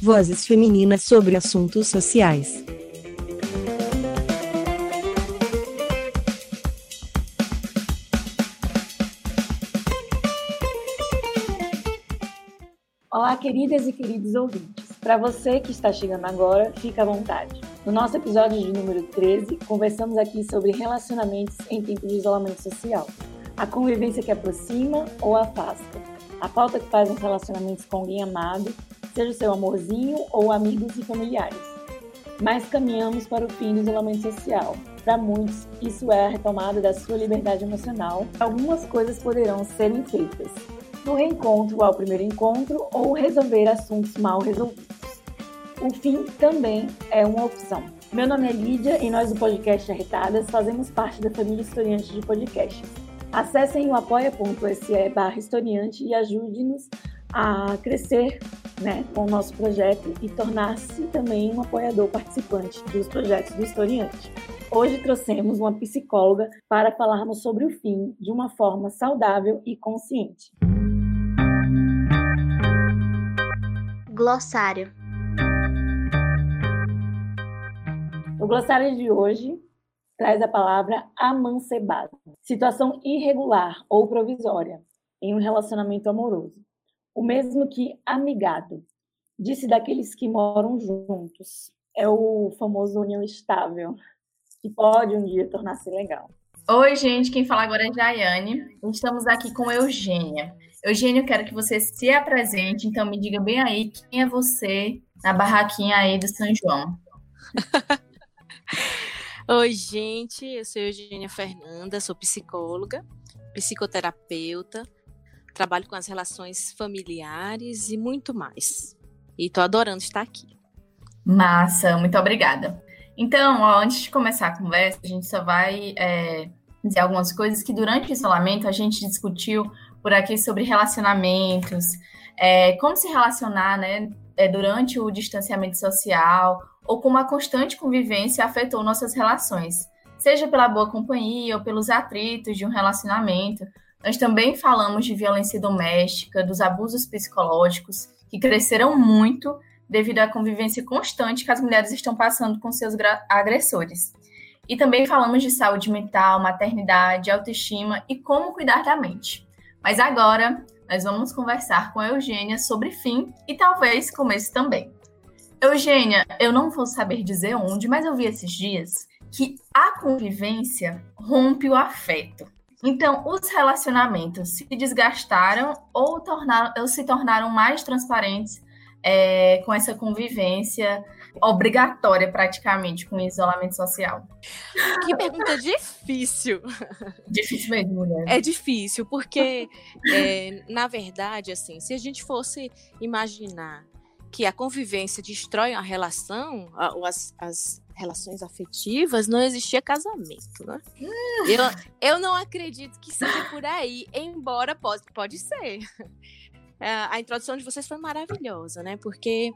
Vozes femininas sobre assuntos sociais. Olá, queridas e queridos ouvintes. Para você que está chegando agora, fica à vontade. No nosso episódio de número 13, conversamos aqui sobre relacionamentos em tempo de isolamento social. A convivência que aproxima ou afasta. A falta que faz nos relacionamentos com alguém amado, seja seu amorzinho ou amigos e familiares. Mas caminhamos para o fim do isolamento social. Para muitos, isso é a retomada da sua liberdade emocional. Algumas coisas poderão serem feitas, no reencontro ao primeiro encontro ou resolver assuntos mal resolvidos. O fim também é uma opção. Meu nome é Lídia e nós do podcast Arretadas fazemos parte da família historiante de podcasts. Acessem o apoia.se barra historiante e ajude-nos a crescer né, com o nosso projeto e tornar-se também um apoiador participante dos projetos do historiante. Hoje trouxemos uma psicóloga para falarmos sobre o fim de uma forma saudável e consciente. Glossário. O glossário de hoje traz a palavra amancebado, situação irregular ou provisória em um relacionamento amoroso. O mesmo que amigado, disse daqueles que moram juntos. É o famoso união estável, que pode um dia tornar-se legal. Oi, gente, quem fala agora é Jaiane. Estamos aqui com Eugênia. Eugênio, eu quero que você se apresente, então me diga bem aí quem é você na barraquinha aí do São João. Oi, gente, eu sou Eugênia Fernanda, sou psicóloga, psicoterapeuta, trabalho com as relações familiares e muito mais. E tô adorando estar aqui. Massa, muito obrigada. Então, ó, antes de começar a conversa, a gente só vai é, dizer algumas coisas que durante o isolamento a gente discutiu por aqui sobre relacionamentos, é, como se relacionar né, é, durante o distanciamento social, ou como a constante convivência afetou nossas relações, seja pela boa companhia ou pelos atritos de um relacionamento. Nós também falamos de violência doméstica, dos abusos psicológicos, que cresceram muito devido à convivência constante que as mulheres estão passando com seus agressores. E também falamos de saúde mental, maternidade, autoestima e como cuidar da mente. Mas agora nós vamos conversar com a Eugênia sobre fim e talvez começo também. Eugênia, eu não vou saber dizer onde, mas eu vi esses dias que a convivência rompe o afeto. Então, os relacionamentos se desgastaram ou, tornaram, ou se tornaram mais transparentes é, com essa convivência obrigatória praticamente com o isolamento social? Que pergunta difícil. Difícil mesmo, mulher. É difícil, porque, é, na verdade, assim, se a gente fosse imaginar que a convivência destrói a relação, ou as, as relações afetivas, não existia casamento, né? Eu, eu não acredito que seja por aí, embora pode, pode ser. É, a introdução de vocês foi maravilhosa, né? Porque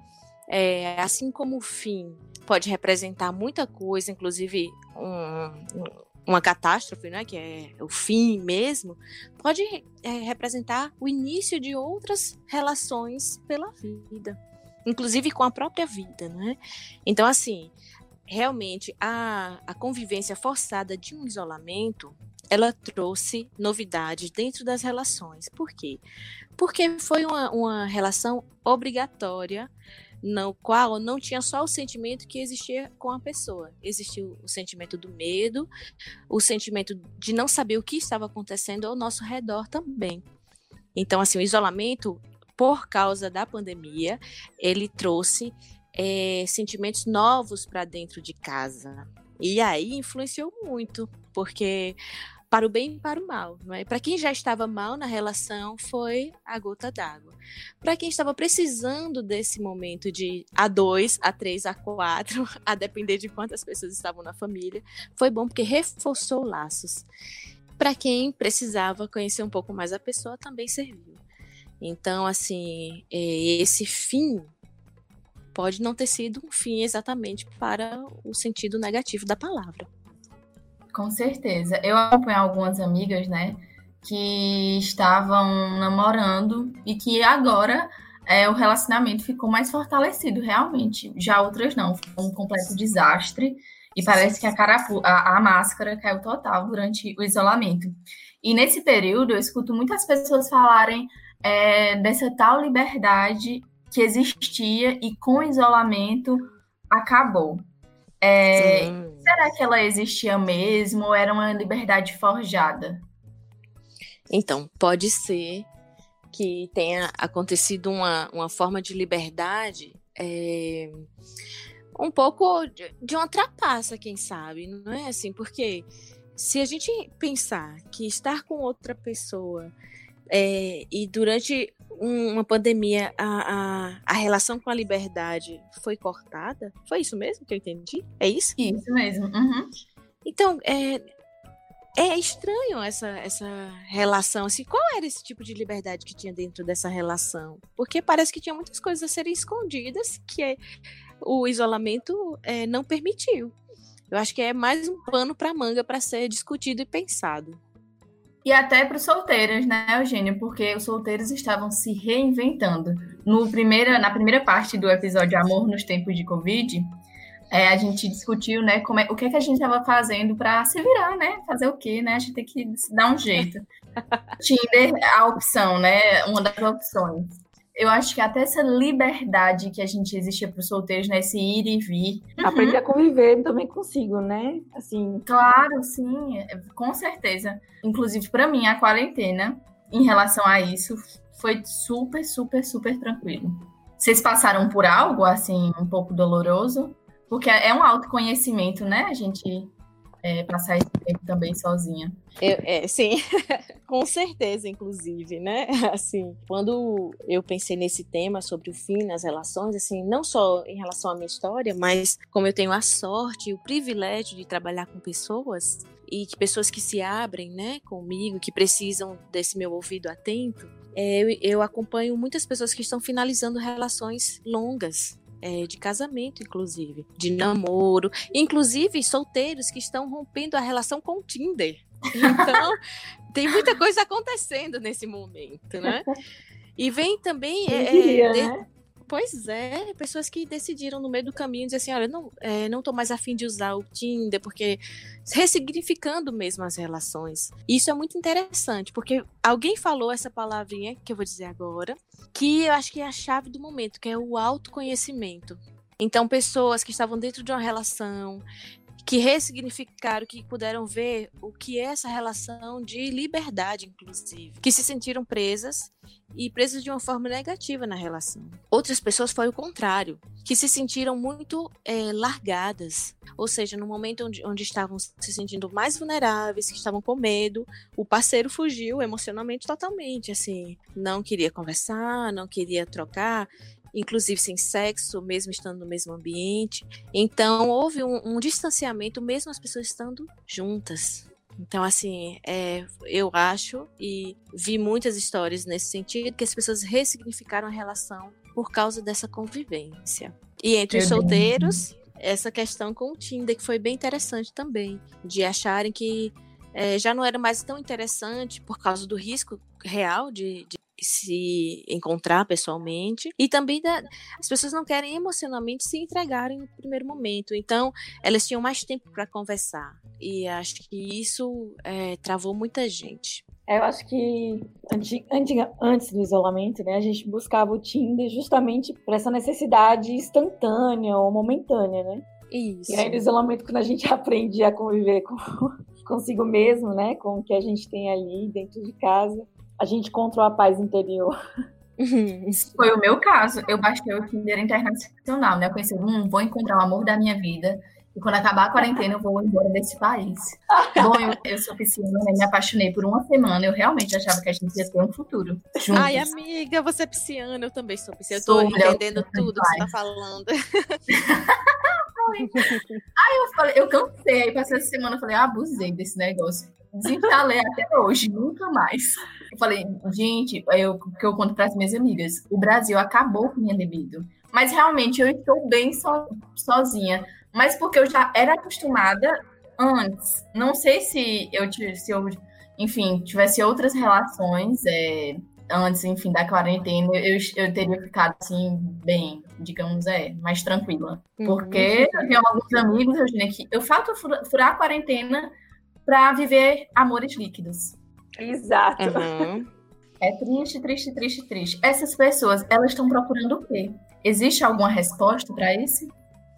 é, assim como o fim pode representar muita coisa, inclusive um, uma catástrofe, né, que é o fim mesmo, pode é, representar o início de outras relações pela vida, inclusive com a própria vida, né? Então, assim, realmente a, a convivência forçada de um isolamento ela trouxe novidades dentro das relações. Por quê? Porque foi uma, uma relação obrigatória, no qual não tinha só o sentimento que existia com a pessoa. Existiu o sentimento do medo, o sentimento de não saber o que estava acontecendo ao nosso redor também. Então, assim, o isolamento, por causa da pandemia, ele trouxe é, sentimentos novos para dentro de casa. E aí influenciou muito, porque para o bem e para o mal. Não é? Para quem já estava mal na relação, foi a gota d'água. Para quem estava precisando desse momento de A2, A3, A4, a depender de quantas pessoas estavam na família, foi bom porque reforçou laços. Para quem precisava conhecer um pouco mais a pessoa, também serviu. Então, assim, é, esse fim pode não ter sido um fim exatamente para o sentido negativo da palavra. Com certeza. Eu acompanho algumas amigas, né, que estavam namorando e que agora é, o relacionamento ficou mais fortalecido, realmente. Já outras não, foi um completo desastre. E parece que a, carapu a, a máscara caiu total durante o isolamento. E nesse período, eu escuto muitas pessoas falarem é, dessa tal liberdade que existia e com isolamento acabou. É, será que ela existia mesmo ou era uma liberdade forjada? Então, pode ser que tenha acontecido uma, uma forma de liberdade é, um pouco de, de uma trapaça, quem sabe, não é assim? Porque se a gente pensar que estar com outra pessoa é, e durante uma pandemia a, a, a, relação com a liberdade foi cortada? Foi isso mesmo que eu entendi? É isso? Isso mesmo. Uhum. Então, é, é estranho essa, essa relação. Assim, qual era esse tipo de liberdade que tinha dentro dessa relação? Porque parece que tinha muitas coisas a serem escondidas que é, o isolamento é, não permitiu. Eu acho que é mais um pano para manga para ser discutido e pensado. E até para os solteiros, né, Eugênio? Porque os solteiros estavam se reinventando. No primeira, na primeira parte do episódio Amor nos Tempos de Covid, é, a gente discutiu, né, como é, o que, é que a gente estava fazendo para se virar, né? Fazer o quê, né? A gente tem que dar um jeito. Tinder, a opção, né? Uma das opções eu acho que até essa liberdade que a gente existia para os solteiros, nesse né, ir e vir. Uhum. Aprender a conviver também consigo, né? Assim. Claro, sim, com certeza. Inclusive, para mim, a quarentena, em relação a isso, foi super, super, super tranquilo. Vocês passaram por algo, assim, um pouco doloroso? Porque é um autoconhecimento, né? A gente é, passar esse tempo também sozinha. Eu, é, sim, com certeza, inclusive, né? Assim, quando eu pensei nesse tema sobre o fim nas relações, assim, não só em relação à minha história, mas como eu tenho a sorte e o privilégio de trabalhar com pessoas e que pessoas que se abrem, né, comigo, que precisam desse meu ouvido atento, é, eu, eu acompanho muitas pessoas que estão finalizando relações longas, é, de casamento, inclusive, de namoro, inclusive solteiros que estão rompendo a relação com o Tinder. Então, tem muita coisa acontecendo nesse momento, né? E vem também. É, queria, de... né? Pois é, pessoas que decidiram no meio do caminho dizer assim, olha, não, é, não tô mais afim de usar o Tinder, porque ressignificando mesmo as relações. Isso é muito interessante, porque alguém falou essa palavrinha que eu vou dizer agora, que eu acho que é a chave do momento, que é o autoconhecimento. Então, pessoas que estavam dentro de uma relação, que ressignificaram, que puderam ver o que é essa relação de liberdade, inclusive, que se sentiram presas e presas de uma forma negativa na relação. Outras pessoas foi o contrário, que se sentiram muito é, largadas, ou seja, no momento onde, onde estavam se sentindo mais vulneráveis, que estavam com medo, o parceiro fugiu emocionalmente totalmente, assim, não queria conversar, não queria trocar, inclusive sem sexo, mesmo estando no mesmo ambiente. Então houve um, um distanciamento, mesmo as pessoas estando juntas. Então, assim, é, eu acho e vi muitas histórias nesse sentido que as pessoas ressignificaram a relação por causa dessa convivência. E entre os solteiros, essa questão com o Tinder, que foi bem interessante também, de acharem que é, já não era mais tão interessante por causa do risco real de, de se encontrar pessoalmente e também da, as pessoas não querem emocionalmente se entregarem no primeiro momento então elas tinham mais tempo para conversar e acho que isso é, travou muita gente é, eu acho que antes do isolamento, né, a gente buscava o Tinder justamente por essa necessidade instantânea ou momentânea, né? Isso. E aí no isolamento, quando a gente aprende a conviver com, consigo mesmo, né, com o que a gente tem ali dentro de casa, a gente encontrou a paz interior. Isso foi o meu caso. Eu baixei o Tinder internacional, né? Eu pensei, hum, vou encontrar o amor da minha vida. E quando acabar a quarentena, eu vou embora desse país. Bom, eu, eu sou pisciana, né? me apaixonei por uma semana. Eu realmente achava que a gente ia ter um futuro. Juntos. Ai, amiga, você é pisciana, eu também sou pisciana. Eu tô sou, entendendo tudo que você tá falando. aí eu falei, eu cansei. Aí passei essa semana, eu falei, ah, abusei desse negócio. Desinstalei até hoje, nunca mais. Eu falei, gente, eu, que eu conto para as minhas amigas, o Brasil acabou com minha libido. Mas realmente eu estou bem so, sozinha. Mas porque eu já era acostumada antes. Não sei se eu, se eu enfim, tivesse outras relações é, antes, enfim, da quarentena, eu, eu teria ficado assim, bem, digamos, é, mais tranquila. Uhum. Porque eu tenho alguns amigos, Eugênia, que eu falta furar a quarentena para viver amores líquidos. Exato. Uhum. É triste, triste, triste, triste. Essas pessoas, elas estão procurando o quê? Existe alguma resposta para isso?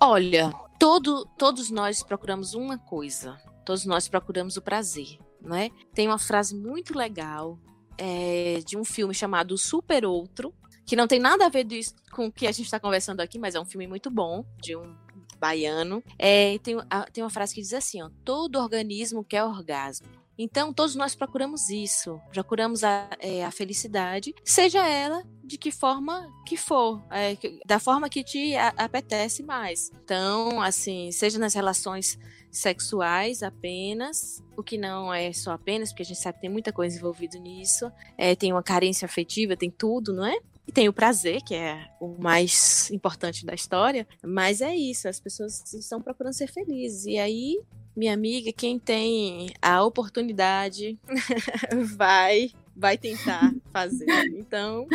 Olha, todo, todos nós procuramos uma coisa. Todos nós procuramos o prazer, não é? Tem uma frase muito legal é, de um filme chamado Super Outro, que não tem nada a ver disso, com o que a gente está conversando aqui, mas é um filme muito bom, de um baiano. É, tem, tem uma frase que diz assim: ó, todo organismo quer orgasmo. Então, todos nós procuramos isso, procuramos a, é, a felicidade, seja ela de que forma que for, é, da forma que te apetece mais. Então, assim, seja nas relações sexuais apenas, o que não é só apenas, porque a gente sabe que tem muita coisa envolvida nisso, é, tem uma carência afetiva, tem tudo, não é? E tem o prazer, que é o mais importante da história, mas é isso, as pessoas estão procurando ser felizes. E aí, minha amiga, quem tem a oportunidade vai vai tentar fazer. Então,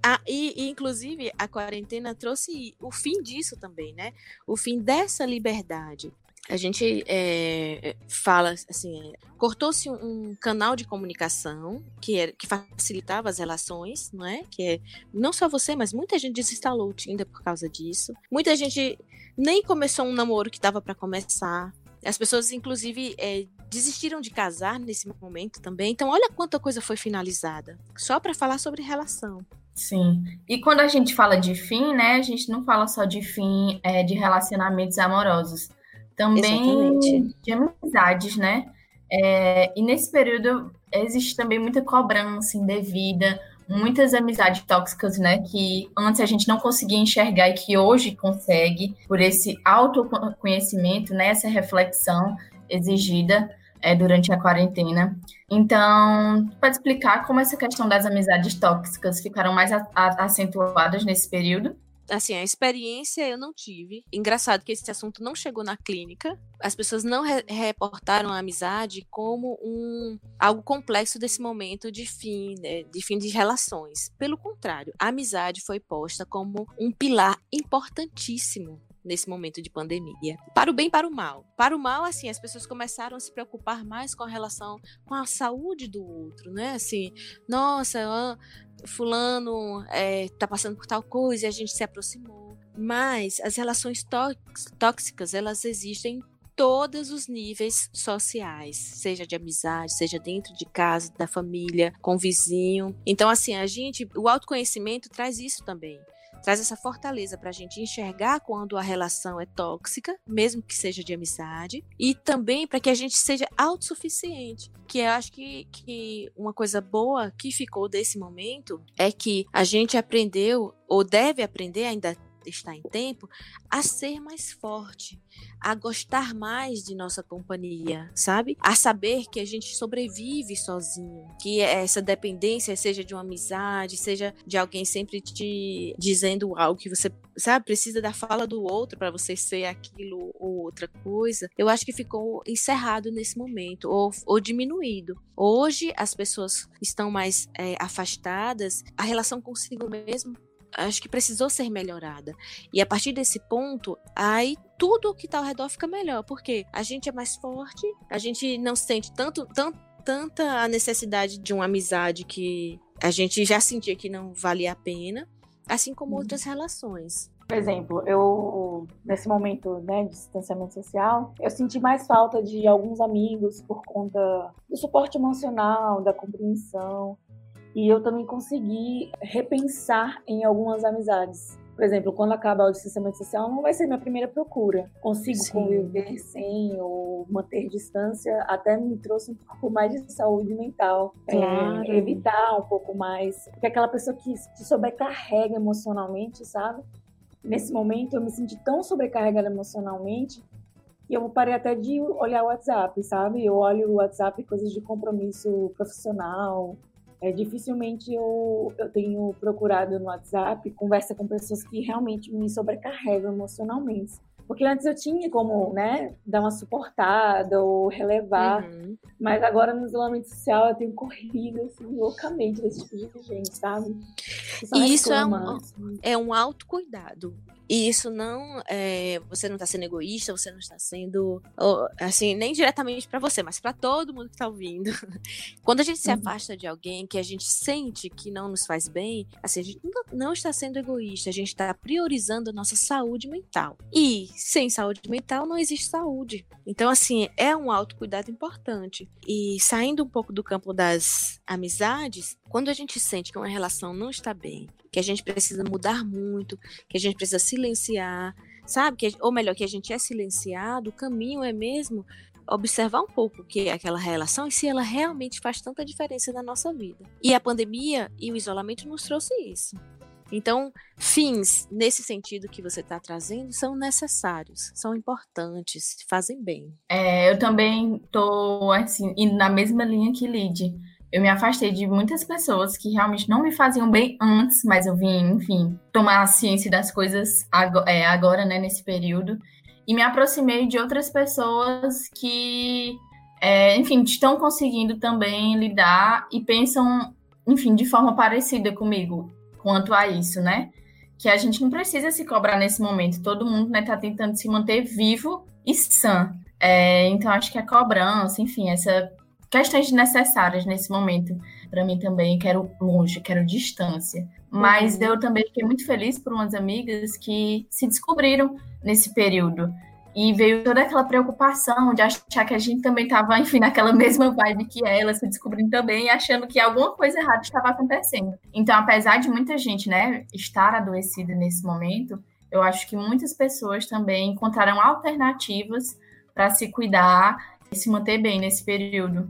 a, e, e, inclusive a quarentena trouxe o fim disso também, né? O fim dessa liberdade a gente é, fala assim, cortou-se um canal de comunicação que, era, que facilitava as relações, não é? Que é não só você, mas muita gente desinstalou o Tinder por causa disso. Muita gente nem começou um namoro que estava para começar. As pessoas, inclusive, é, desistiram de casar nesse momento também. Então, olha quanta coisa foi finalizada só para falar sobre relação. Sim. E quando a gente fala de fim, né, a gente não fala só de fim é, de relacionamentos amorosos também Exatamente. de amizades, né? É, e nesse período existe também muita cobrança indevida, muitas amizades tóxicas, né? Que antes a gente não conseguia enxergar e que hoje consegue, por esse autoconhecimento, né? Essa reflexão exigida é, durante a quarentena. Então, pode explicar como essa questão das amizades tóxicas ficaram mais acentuadas nesse período? Assim, a experiência eu não tive. Engraçado que esse assunto não chegou na clínica. As pessoas não re reportaram a amizade como um algo complexo desse momento de fim, né, de fim de relações. Pelo contrário, a amizade foi posta como um pilar importantíssimo nesse momento de pandemia. Para o bem e para o mal. Para o mal, assim, as pessoas começaram a se preocupar mais com a relação com a saúde do outro, né? Assim, nossa, fulano é, tá passando por tal coisa e a gente se aproximou. Mas as relações tóxicas, elas existem em todos os níveis sociais, seja de amizade, seja dentro de casa, da família, com o vizinho. Então, assim, a gente, o autoconhecimento traz isso também traz essa fortaleza para a gente enxergar quando a relação é tóxica, mesmo que seja de amizade, e também para que a gente seja autossuficiente. Que eu acho que, que uma coisa boa que ficou desse momento é que a gente aprendeu, ou deve aprender, ainda está em tempo, a ser mais forte, a gostar mais de nossa companhia, sabe? A saber que a gente sobrevive sozinho, que essa dependência seja de uma amizade, seja de alguém sempre te dizendo algo que você, sabe, precisa da fala do outro para você ser aquilo ou outra coisa. Eu acho que ficou encerrado nesse momento ou, ou diminuído. Hoje as pessoas estão mais é, afastadas, a relação consigo mesmo acho que precisou ser melhorada. E a partir desse ponto, aí tudo que está ao redor fica melhor, porque a gente é mais forte, a gente não sente tanto, tanto tanta a necessidade de uma amizade que a gente já sentia que não valia a pena, assim como uhum. outras relações. Por exemplo, eu nesse momento né, de distanciamento social, eu senti mais falta de alguns amigos por conta do suporte emocional, da compreensão. E eu também consegui repensar em algumas amizades. Por exemplo, quando acabar o distanciamento social, não vai ser minha primeira procura. Consigo Sim. conviver sem ou manter distância, até me trouxe um pouco mais de saúde mental. É, Claro. evitar um pouco mais. Porque aquela pessoa que se sobrecarrega emocionalmente, sabe? Nesse momento, eu me senti tão sobrecarregada emocionalmente que eu parei até de olhar o WhatsApp, sabe? Eu olho o WhatsApp coisas de compromisso profissional. É, dificilmente eu, eu tenho procurado no WhatsApp conversa com pessoas que realmente me sobrecarregam emocionalmente. Porque antes eu tinha como, né, dar uma suportada ou relevar, Uhum. mas agora no isolamento social eu tenho corrido assim, loucamente desse tipo de gente, sabe? E isso é um- assim. é um autocuidado. E isso não é, você não está sendo egoísta, você não está sendo assim, nem diretamente para você, mas para todo mundo que está ouvindo. Quando a gente se Uhum. afasta de alguém que a gente sente que não nos faz bem, assim, a gente não, está sendo egoísta, a gente está priorizando a nossa saúde mental. E sem saúde mental não existe saúde. Então, assim, é um autocuidado importante. E saindo um pouco do campo das amizades, quando a gente sente que uma relação não está bem, que a gente precisa mudar muito, que a gente precisa silenciar, sabe? Que, ou melhor, que a gente é silenciado, o caminho é mesmo observar um pouco o que é aquela relação e se ela realmente faz tanta diferença na nossa vida. E a pandemia e o isolamento nos trouxe isso. Então, fins nesse sentido que você está trazendo são necessários, são importantes, fazem bem. É, eu também tô assim, indo na mesma linha que Lid. Eu me afastei de muitas pessoas que realmente não me faziam bem antes, mas eu vim, enfim, tomar a ciência das coisas ago- é, agora, né, nesse período. E me aproximei de outras pessoas que, é, enfim, estão conseguindo também lidar e pensam, enfim, de forma parecida comigo quanto a isso, né? Que a gente não precisa se cobrar nesse momento. Todo mundo, né, tá tentando se manter vivo e sã. É, então, acho que a cobrança, enfim, essa questões necessárias nesse momento. Para mim também, quero longe, quero distância. Mas Uhum. eu também fiquei muito feliz por umas amigas que se descobriram nesse período. E veio toda aquela preocupação de achar que a gente também estava, enfim, naquela mesma vibe que elas, se descobrindo também, achando que alguma coisa errada estava acontecendo. Então, apesar de muita gente, né, estar adoecida nesse momento, eu acho que muitas pessoas também encontraram alternativas para se cuidar se manter bem nesse período.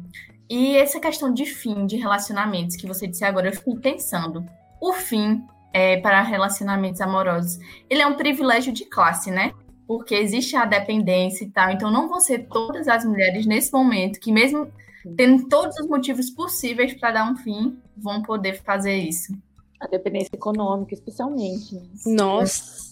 E essa questão de fim de relacionamentos que você disse agora, eu fiquei pensando. O fim é, para relacionamentos amorosos, ele é um privilégio de classe, né? Porque existe a dependência e tal. Então, não vão ser todas as mulheres nesse momento que, mesmo tendo todos os motivos possíveis para dar um fim, vão poder fazer isso. A dependência econômica, especialmente. né? Nossa,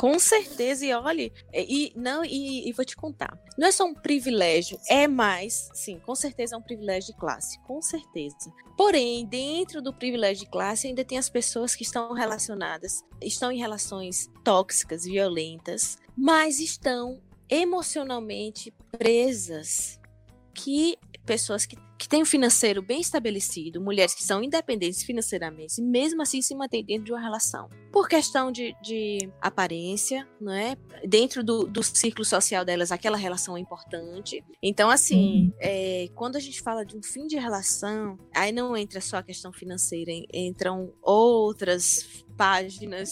com certeza. E olhe, e não e, e vou te contar. Não é só um privilégio, é mais, sim, com certeza é um privilégio de classe, com certeza. Porém, dentro do privilégio de classe ainda tem as pessoas que estão relacionadas, estão em relações tóxicas, violentas, mas estão emocionalmente presas. Que pessoas que, que têm um financeiro bem estabelecido, mulheres que são independentes financeiramente, e mesmo assim se mantêm dentro de uma relação. Por questão de, de aparência, não é? Dentro do, do círculo social delas, aquela relação é importante. Então, assim, é, quando a gente fala de um fim de relação, aí não entra só a questão financeira, en- entram outras páginas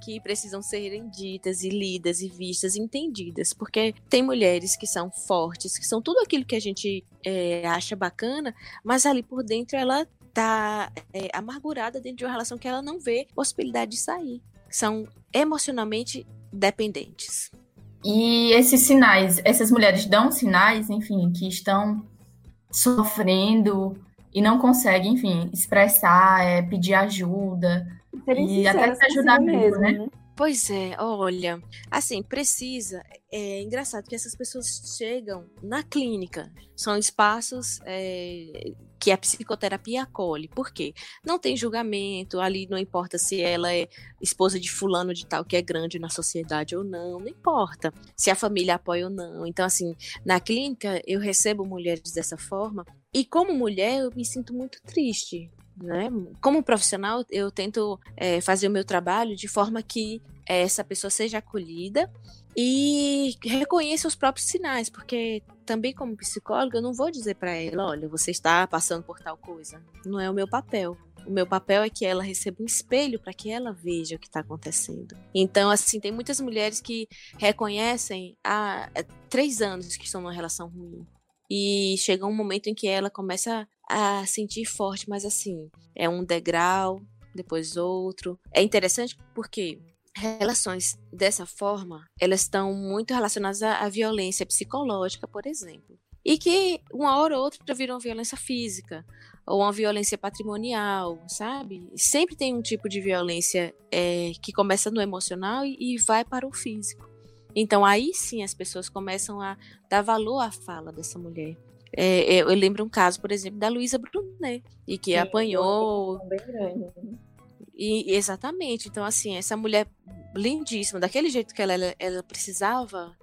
que precisam serem ditas e lidas e vistas e entendidas, porque tem mulheres que são fortes, que são tudo aquilo que a gente é, acha bacana, mas ali por dentro ela tá é, amargurada dentro de uma relação que ela não vê possibilidade de sair. São emocionalmente dependentes. E esses sinais, essas mulheres dão sinais, enfim, que estão sofrendo e não conseguem, enfim, expressar, é, pedir ajuda. Serem E até se ajudar mesmo, mesma, né? Pois é, olha, assim, precisa. É engraçado que essas pessoas chegam na clínica. São espaços é, que a psicoterapia acolhe. Por quê? Não tem julgamento, ali não importa se ela é esposa de fulano de tal que é grande na sociedade ou não, não importa. Se a família apoia ou não. Então, assim, na clínica eu recebo mulheres dessa forma. E como mulher, eu me sinto muito triste. Né? Como profissional, eu tento é, fazer o meu trabalho de forma que essa pessoa seja acolhida e reconheça os próprios sinais, porque também como psicóloga eu não vou dizer para ela, olha, você está passando por tal coisa, não é o meu papel. O meu papel é que ela receba um espelho para que ela veja o que está acontecendo. Então, assim, tem muitas mulheres que reconhecem há é, três anos que estão numa relação ruim. E chega um momento em que ela começa a sentir forte, mas assim, é um degrau, depois outro. É interessante porque relações dessa forma, elas estão muito relacionadas à, à violência psicológica, por exemplo. E que uma hora ou outra viram violência física ou uma violência patrimonial, sabe? Sempre tem um tipo de violência é, que começa no emocional e, e vai para o físico. Então aí sim as pessoas começam a dar valor à fala dessa mulher. É, eu lembro um caso, por exemplo, da Luísa Brunet, e que sim, apanhou. Bem grande. E, exatamente. Então, assim, essa mulher lindíssima, daquele jeito que ela, ela, precisava.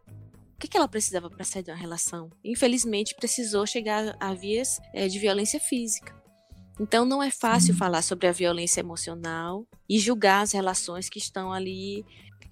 O que, que ela precisava para sair de uma relação? Infelizmente, precisou chegar a vias é, de violência física. Então, não é fácil uhum. falar sobre a violência emocional e julgar as relações que estão ali.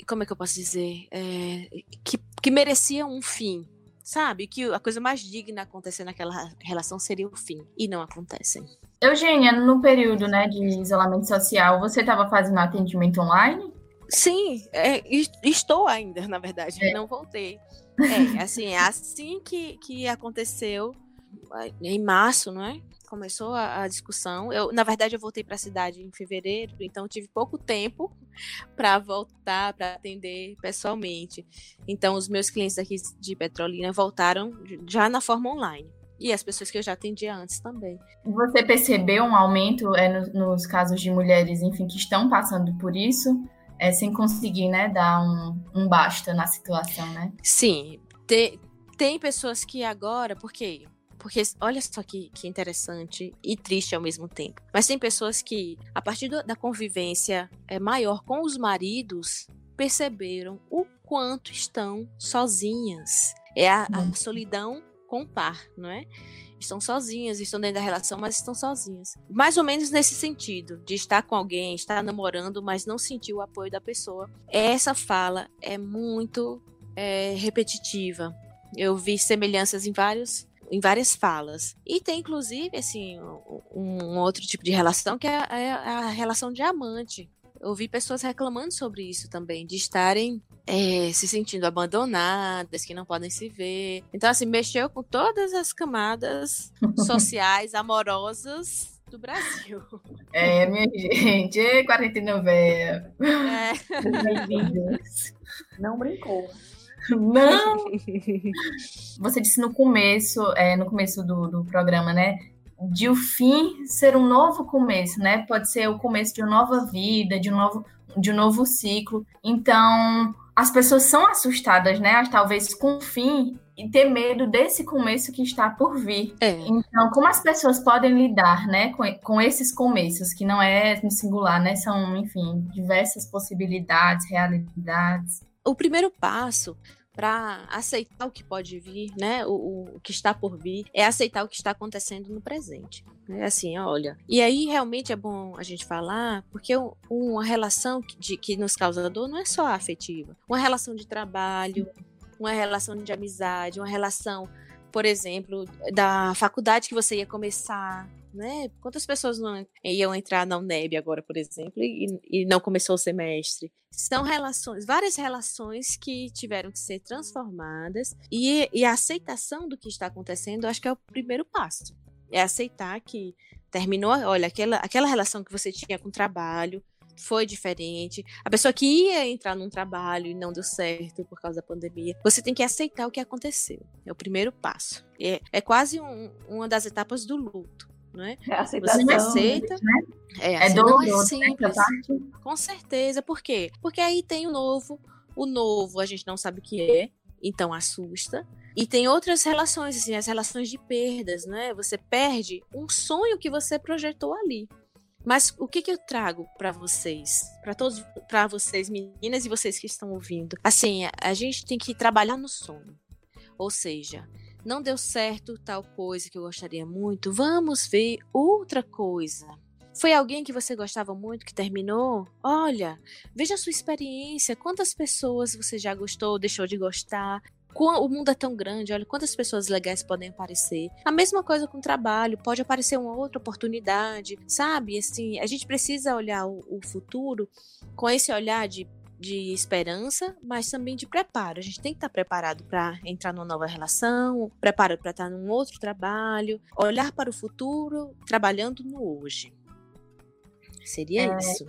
Como é que eu posso dizer? É, que, que mereciam um fim, sabe? Que a coisa mais digna acontecer naquela relação seria o fim. E não acontecem. Eugênia, no período né, de isolamento social, você estava fazendo atendimento online? Sim, é, estou ainda, na verdade, é. não voltei. É, assim, é assim que, que aconteceu, em março, não é? Começou a, a discussão. Eu, na verdade, eu voltei para a cidade em fevereiro, então tive pouco tempo para voltar, para atender pessoalmente. Então, os meus clientes aqui de Petrolina voltaram já na forma online. E as pessoas que eu já atendia antes também. Você percebeu um aumento é, no, nos casos de mulheres, enfim, que estão passando por isso, é, sem conseguir, né, dar um, um basta na situação, né? Sim. Tem, tem pessoas que agora, por quê? Porque olha só que, que interessante e triste ao mesmo tempo. Mas tem pessoas que, a partir do, da convivência é, maior com os maridos, perceberam o quanto estão sozinhas. É a, a solidão com par, não é? Estão sozinhas, estão dentro da relação, mas estão sozinhas. Mais ou menos nesse sentido, de estar com alguém, estar namorando, mas não sentir o apoio da pessoa. Essa fala é muito é, repetitiva. Eu vi semelhanças em vários em várias falas. E tem, inclusive, assim, um, um outro tipo de relação que é a, é a relação de amante. Eu vi pessoas reclamando sobre isso também, de estarem é, se sentindo abandonadas, que não podem se ver. Então, assim, mexeu com todas as camadas sociais, amorosas do Brasil. É, minha gente, quarentena velha. É. Não brincou. Não! Você disse no começo, é, no começo do, do programa, né? De o fim ser um novo começo, né? Pode ser o começo de uma nova vida, de um novo, de um novo ciclo. Então, as pessoas são assustadas, né? Talvez com o fim e ter medo desse começo que está por vir. É. Então, como as pessoas podem lidar, né, com, com esses começos, que não é no singular, né? São, enfim, diversas possibilidades, realidades. O primeiro passo para aceitar o que pode vir, né? O, o, que está por vir, é aceitar o que está acontecendo no presente. É assim, olha. E aí realmente é bom a gente falar, porque uma relação de, que nos causa dor não é só afetiva. Uma relação de trabalho, uma relação de amizade, uma relação, por exemplo, da faculdade que você ia começar, né? Quantas pessoas não iam entrar na UNEB agora, por exemplo, e, e não começou o semestre? São relações, várias relações que tiveram que ser transformadas e, e a aceitação do que está acontecendo, acho que é o primeiro passo. É aceitar que terminou, olha, aquela, aquela relação que você tinha com o trabalho, foi diferente. A pessoa que ia entrar num trabalho e não deu certo por causa da pandemia, você tem que aceitar o que aconteceu. É o primeiro passo. É, é quase um, uma das etapas do luto não é? É aceitação. Você aceita. Né? É, é assim, não é simples. Com certeza. Por quê? Porque aí tem o novo. O novo a gente não sabe o que é, então assusta. E tem outras relações, assim, as relações de perdas, né? Você perde um sonho que você projetou ali. Mas o que, que eu trago para vocês, para todos, para vocês meninas e vocês que estão ouvindo? Assim, a, a gente tem que trabalhar no sonho. Ou seja, não deu certo tal coisa que eu gostaria muito, vamos ver outra coisa. Foi alguém que você gostava muito que terminou? Olha, veja a sua experiência, quantas pessoas você já gostou, deixou de gostar. o mundo é tão grande, olha quantas pessoas legais podem aparecer. A mesma coisa com o trabalho, pode aparecer uma outra oportunidade, sabe? Assim, a gente precisa olhar o, o futuro com esse olhar de de esperança, mas também de preparo. A gente tem que estar preparado para entrar numa nova relação, preparado para estar num outro trabalho, olhar para o futuro, trabalhando no hoje. Seria é, isso.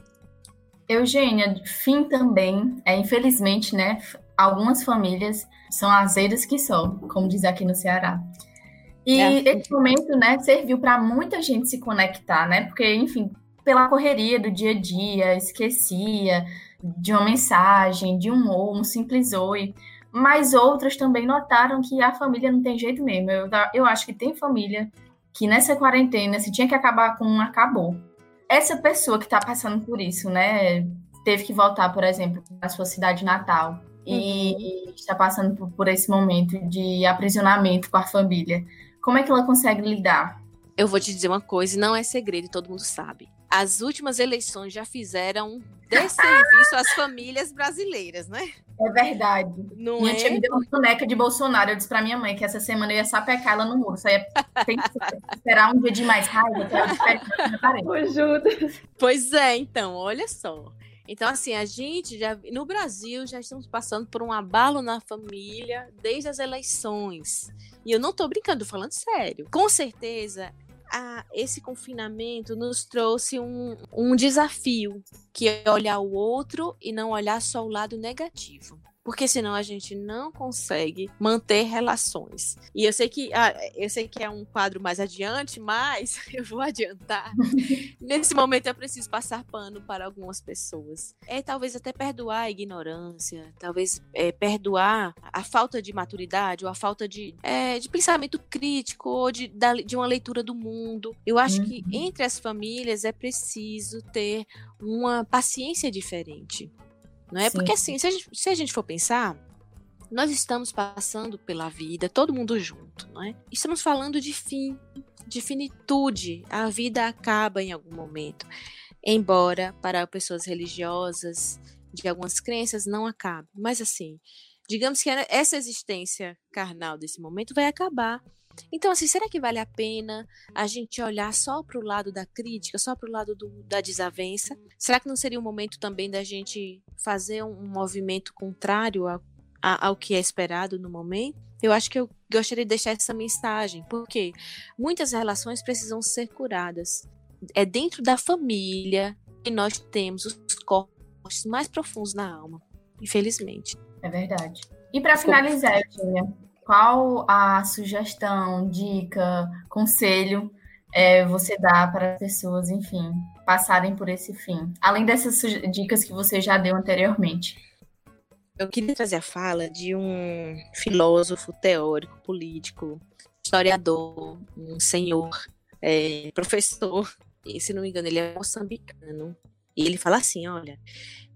Eugênia, fim também, é, infelizmente, né? Algumas famílias são azeiras que são, como diz aqui no Ceará. E é. esse momento, né, serviu para muita gente se conectar, né? Porque, enfim, pela correria do dia a dia, esquecia, de uma mensagem, de um ou, um simples oi. Mas outras também notaram que a família não tem jeito mesmo. Eu, eu acho que tem família que nessa quarentena, se tinha que acabar com um, acabou. Essa pessoa que está passando por isso, né, teve que voltar, por exemplo, para sua cidade natal e uhum. está passando por, por esse momento de aprisionamento com a família. Como é que ela consegue lidar? Eu vou te dizer uma coisa, não é segredo, todo mundo sabe as últimas eleições já fizeram desserviço às famílias brasileiras, né? É verdade. Não minha é? tia me deu uma boneca de Bolsonaro. Eu disse pra minha mãe que essa semana eu ia sapecar ela no muro. Só ia tem que esperar um dia de mais raiva, que ela Pois é, então, olha só. Então, assim, a gente já, no Brasil, já estamos passando por um abalo na família desde as eleições. E eu não tô brincando, tô falando sério. Com certeza, a, esse confinamento nos trouxe um, um desafio, que é olhar o outro e não olhar só o lado negativo porque senão a gente não consegue manter relações. E eu sei que ah, eu sei que é um quadro mais adiante, mas eu vou adiantar. Nesse momento eu preciso passar pano para algumas pessoas. É talvez até perdoar a ignorância, talvez é, perdoar a falta de maturidade ou a falta de, é, de pensamento crítico ou de, de uma leitura do mundo. Eu acho uhum. que entre as famílias é preciso ter uma paciência diferente. Não é? Sim. Porque assim, se a, gente, se a gente for pensar, nós estamos passando pela vida, todo mundo junto, não é? Estamos falando de fim, de finitude. A vida acaba em algum momento. Embora para pessoas religiosas, de algumas crenças, não acabe. Mas assim, digamos que essa existência carnal desse momento vai acabar. Então, assim, será que vale a pena a gente olhar só para o lado da crítica, só para o lado do, da desavença? Será que não seria o um momento também da gente fazer um, um movimento contrário a, a, ao que é esperado no momento? Eu acho que eu gostaria de deixar essa mensagem, porque muitas relações precisam ser curadas. É dentro da família que nós temos os cortes mais profundos na alma, infelizmente. É verdade. E para finalizar, Tia, qual a sugestão, dica, conselho é, você dá para as pessoas, enfim, passarem por esse fim? Além dessas dicas que você já deu anteriormente. Eu queria trazer a fala de um filósofo, teórico, político, historiador, um senhor, é, professor, e, se não me engano, ele é moçambicano. E ele fala assim: olha,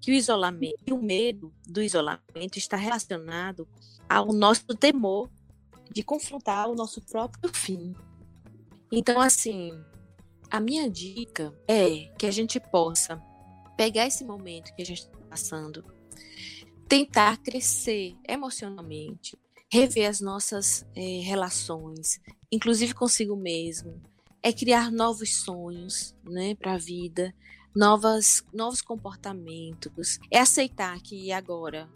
que o isolamento o medo do isolamento está relacionado ao nosso temor de confrontar o nosso próprio fim. Então, assim, a minha dica é que a gente possa pegar esse momento que a gente está passando, tentar crescer emocionalmente, rever as nossas é, relações, inclusive consigo mesmo, é criar novos sonhos, né, para a vida, novas, novos comportamentos, é aceitar que agora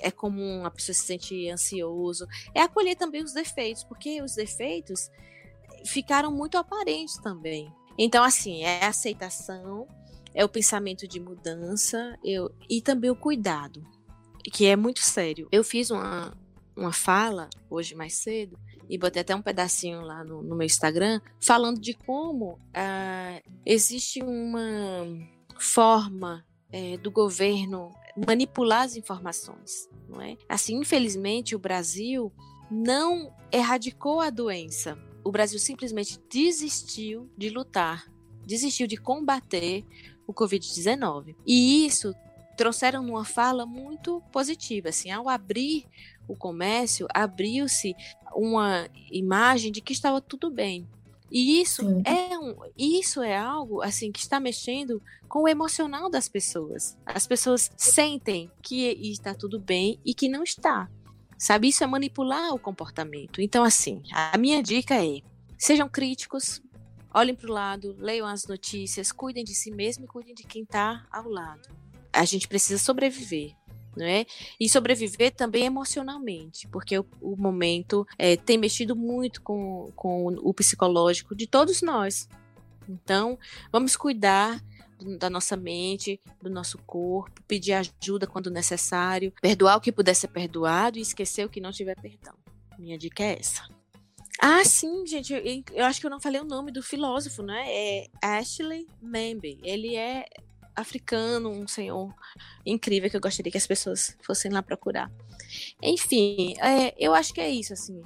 é comum a pessoa se sentir ansioso, é acolher também os defeitos, porque os defeitos ficaram muito aparentes também. Então, assim, é a aceitação, é o pensamento de mudança eu, e também o cuidado, que é muito sério. Eu fiz uma, uma fala hoje mais cedo e botei até um pedacinho lá no, no meu Instagram falando de como uh, existe uma forma é, do governo manipular as informações, não é? Assim, infelizmente, o Brasil não erradicou a doença. O Brasil simplesmente desistiu de lutar, desistiu de combater o Covid-19. E isso trouxeram numa fala muito positiva, assim, ao abrir o comércio, abriu-se uma imagem de que estava tudo bem. E isso é um, isso é algo assim que está mexendo com o emocional das pessoas. As pessoas sentem que está tudo bem e que não está. Sabe, isso é manipular o comportamento. Então, assim, a minha dica é: sejam críticos, olhem para o lado, leiam as notícias, cuidem de si mesmo e cuidem de quem está ao lado. A gente precisa sobreviver. Né? E sobreviver também emocionalmente, porque o, o momento é, tem mexido muito com, com o psicológico de todos nós. Então, vamos cuidar da nossa mente, do nosso corpo, pedir ajuda quando necessário, perdoar o que puder ser perdoado e esquecer o que não tiver perdão. Minha dica é essa. Ah, sim, gente, eu, eu acho que eu não falei o nome do filósofo, né? É Ashley Membe. Ele é africano, um senhor incrível que eu gostaria que as pessoas fossem lá procurar. Enfim, é, eu acho que é isso, assim.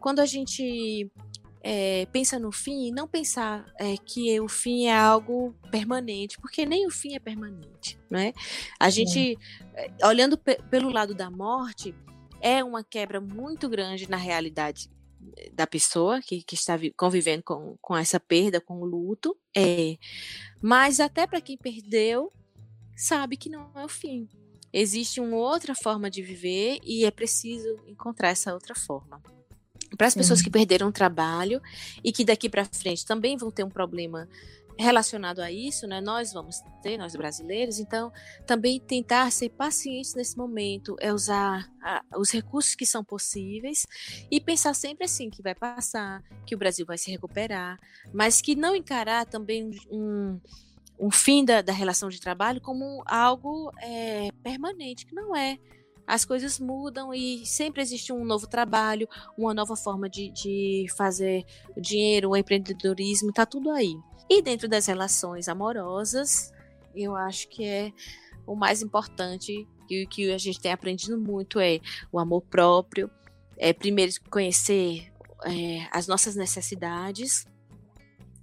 Quando a gente é, pensa no fim, não pensar é, que o fim é algo permanente, porque nem o fim é permanente, né? A gente, é. olhando pelo lado da morte, é uma quebra muito grande na realidade é, da pessoa que, que está convivendo com, com essa perda, com o luto, é. Mas até para quem perdeu, sabe que não é o fim. Existe uma outra forma de viver e é preciso encontrar essa outra forma para as pessoas que perderam o trabalho e que daqui para frente também vão ter um problema relacionado a isso, né? Nós vamos ter, nós brasileiros, então também tentar ser pacientes nesse momento, é usar a, os recursos que são possíveis e pensar sempre assim que vai passar, que o Brasil vai se recuperar, mas que não encarar também um, um fim da, da relação de trabalho como algo é, permanente, que não é as coisas mudam e sempre existe um novo trabalho, uma nova forma de, de fazer dinheiro, o empreendedorismo, tá tudo aí. E dentro das relações amorosas, eu acho que é o mais importante e o que a gente tem aprendido muito é o amor próprio, é primeiro conhecer é, as nossas necessidades,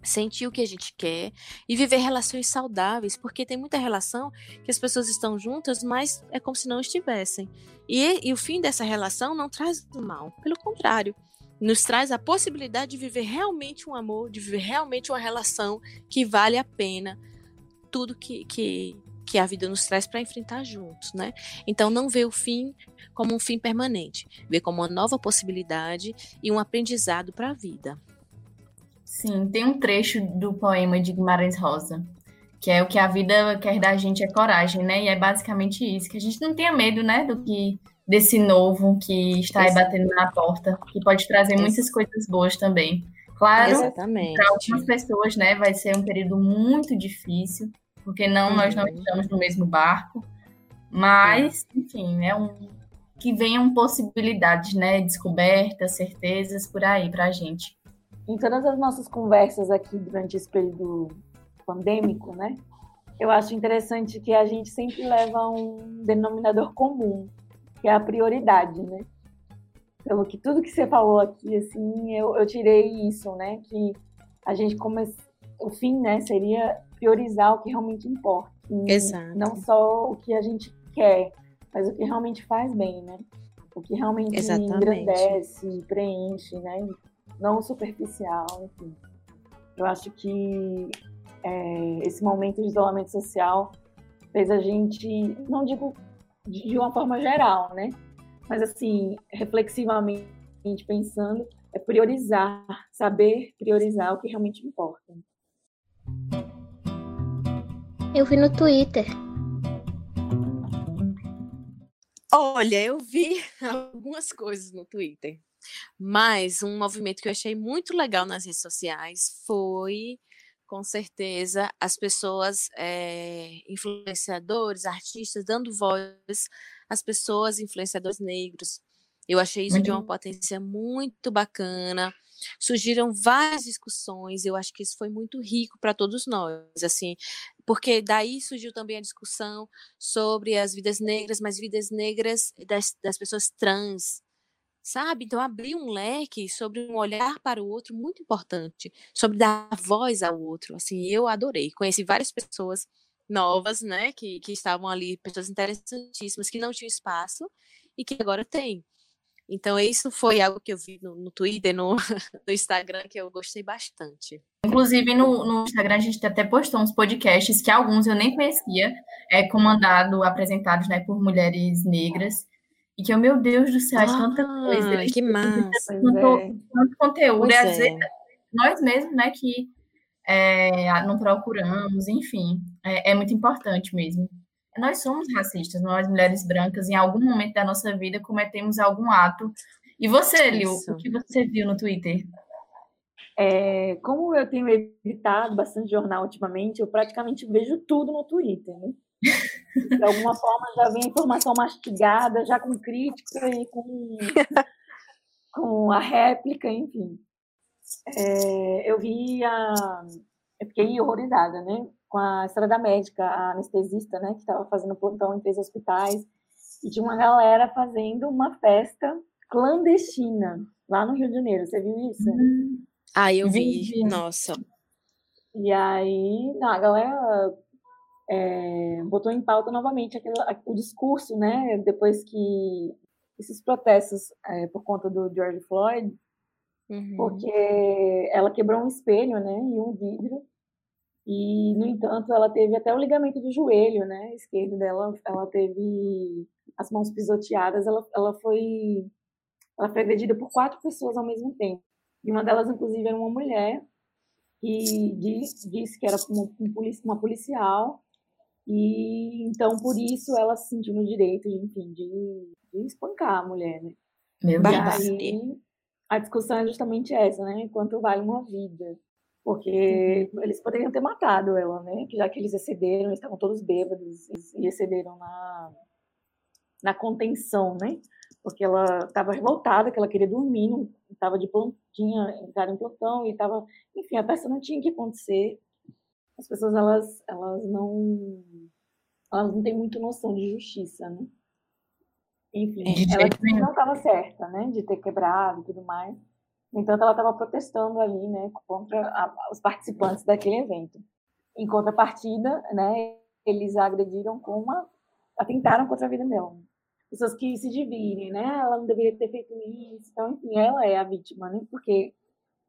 sentir o que a gente quer e viver relações saudáveis, porque tem muita relação que as pessoas estão juntas, mas é como se não estivessem. E, e o fim dessa relação não traz mal, pelo contrário, nos traz a possibilidade de viver realmente um amor, de viver realmente uma relação que vale a pena tudo que, que, que a vida nos traz para enfrentar juntos, né? Então não vê o fim como um fim permanente, vê como uma nova possibilidade e um aprendizado para a vida. Sim, tem um trecho do poema de Guimarães Rosa, que é o que a vida quer da gente é coragem, né? E é basicamente isso, que a gente não tenha medo, né, do que desse novo que está aí batendo na porta, que pode trazer muitas coisas boas também. Claro, para algumas pessoas, né, vai ser um período muito difícil, porque não uhum. nós não uhum. estamos no mesmo barco, mas, enfim, é um que venham possibilidades, né, descobertas, certezas por aí para a gente em todas as nossas conversas aqui durante esse período pandêmico, né? Eu acho interessante que a gente sempre leva um denominador comum, que é a prioridade, né? Pelo que tudo que você falou aqui, assim, eu, eu tirei isso, né? Que a gente começa, o fim, né, seria priorizar o que realmente importa. Exato. Não só o que a gente quer, mas o que realmente faz bem, né? O que realmente Exatamente. engrandece, preenche, né? Não superficial, enfim. Eu acho que é, esse momento de isolamento social fez a gente, não digo de uma forma geral, né? Mas assim, reflexivamente pensando, é priorizar, saber priorizar o que realmente importa. Eu vi no Twitter. Olha, eu vi algumas coisas no Twitter. Mas um movimento que eu achei muito legal nas redes sociais foi, com certeza, as pessoas, é, influenciadores, artistas, dando voz às pessoas, influenciadores negros. Eu achei isso de uma potência muito bacana. Surgiram várias discussões, eu acho que isso foi muito rico para todos nós, assim, porque daí surgiu também a discussão sobre as vidas negras, mas vidas negras das, das pessoas trans, sabe? Então, abrir um leque sobre um olhar para o outro muito importante, sobre dar voz ao outro. Assim, eu adorei. Conheci várias pessoas novas, né, que, que estavam ali, pessoas interessantíssimas, que não tinham espaço e que agora têm. Então, isso foi algo que eu vi no, no Twitter, no, no, Instagram, que eu gostei bastante. Inclusive, no, no, Instagram, a gente até postou uns podcasts que alguns eu nem conhecia, é, comandado, apresentados né, por mulheres negras. E que eu, meu Deus do céu, é tanta Ah, coisa. que massa. Tanto, é. tanto conteúdo. E às é. vezes nós mesmos, né, que é, não procuramos, enfim, é, é muito importante mesmo. Nós somos racistas, nós mulheres brancas, em algum momento da nossa vida cometemos algum ato. E você, Liu, Isso. o que você viu no Twitter? É, como eu tenho evitado bastante jornal ultimamente, eu praticamente vejo tudo no Twitter, né? De alguma forma já vem informação mastigada, já com crítica e com, com a réplica, enfim. É, eu vi a. Eu fiquei horrorizada, né? Com a história da médica, a anestesista, né? Que estava fazendo plantão em três hospitais. E tinha uma galera fazendo uma festa clandestina lá no Rio de Janeiro. Você viu isso? Ah, eu vi. Nossa. E aí, não, a galera é, botou em pauta novamente aquele, o discurso, né? Depois que esses protestos é, por conta do George Floyd, Uhum. porque ela quebrou um espelho, né? E um vidro. E, no entanto, ela teve até o ligamento do joelho, né? Esquerdo dela, ela teve as mãos pisoteadas. Ela, ela foi, ela foi agredida por quatro pessoas ao mesmo tempo. E uma delas, inclusive, era uma mulher que disse, disse que era uma, um uma policial. E então, por isso, ela se sentiu no direito, de, enfim, de, de espancar a mulher, né? Meu E aí, a discussão é justamente essa, né? Quanto vale uma vida? Porque eles poderiam ter matado ela, né? Já que eles excederam, eles estavam todos bêbados e excederam na, na contenção, né? Porque ela estava revoltada, que ela queria dormir, não estava de plantão, tinha entrado em plantão e estava, enfim, a peça não tinha que acontecer. As pessoas elas elas não elas não têm muito noção de justiça, né? Enfim, De ela não estava certa, né, de ter quebrado e tudo mais. No entanto, ela estava protestando ali, né, contra a- os participantes daquele evento. Em contrapartida, né, eles a agrediram com uma, atentaram contra a vida dela. Pessoas que se dividem, né, ela não deveria ter feito isso. Então, enfim, ela é a vítima, né, porque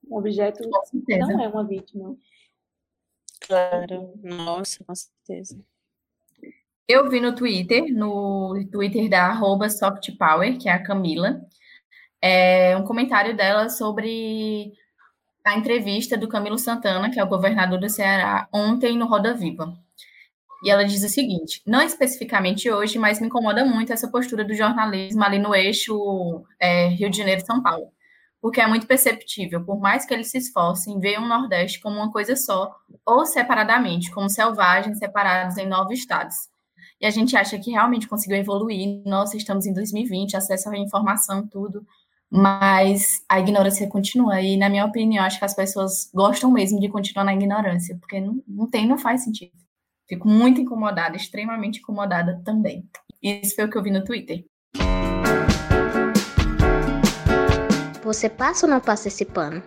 um objeto não é uma vítima. Claro. Nossa, com certeza. Eu vi no Twitter, no Twitter da arroba Soft Power, que é a Camila, é, um comentário dela sobre a entrevista do Camilo Santana, que é o governador do Ceará, ontem no Roda Viva. E ela diz o seguinte: não especificamente hoje, mas me incomoda muito essa postura do jornalismo ali no eixo é, Rio de Janeiro-São Paulo. Porque é muito perceptível, por mais que eles se esforcem, ver o Nordeste como uma coisa só, ou separadamente, como selvagens separados em nove estados. E a gente acha que realmente conseguiu evoluir. Nossa, estamos em 2020, acesso à informação, tudo. Mas a ignorância continua. E, na minha opinião, acho que as pessoas gostam mesmo de continuar na ignorância, porque não, não tem, não faz sentido. Fico muito incomodada, extremamente incomodada também. Isso foi o que eu vi no Twitter. Você passa ou não passa esse pano?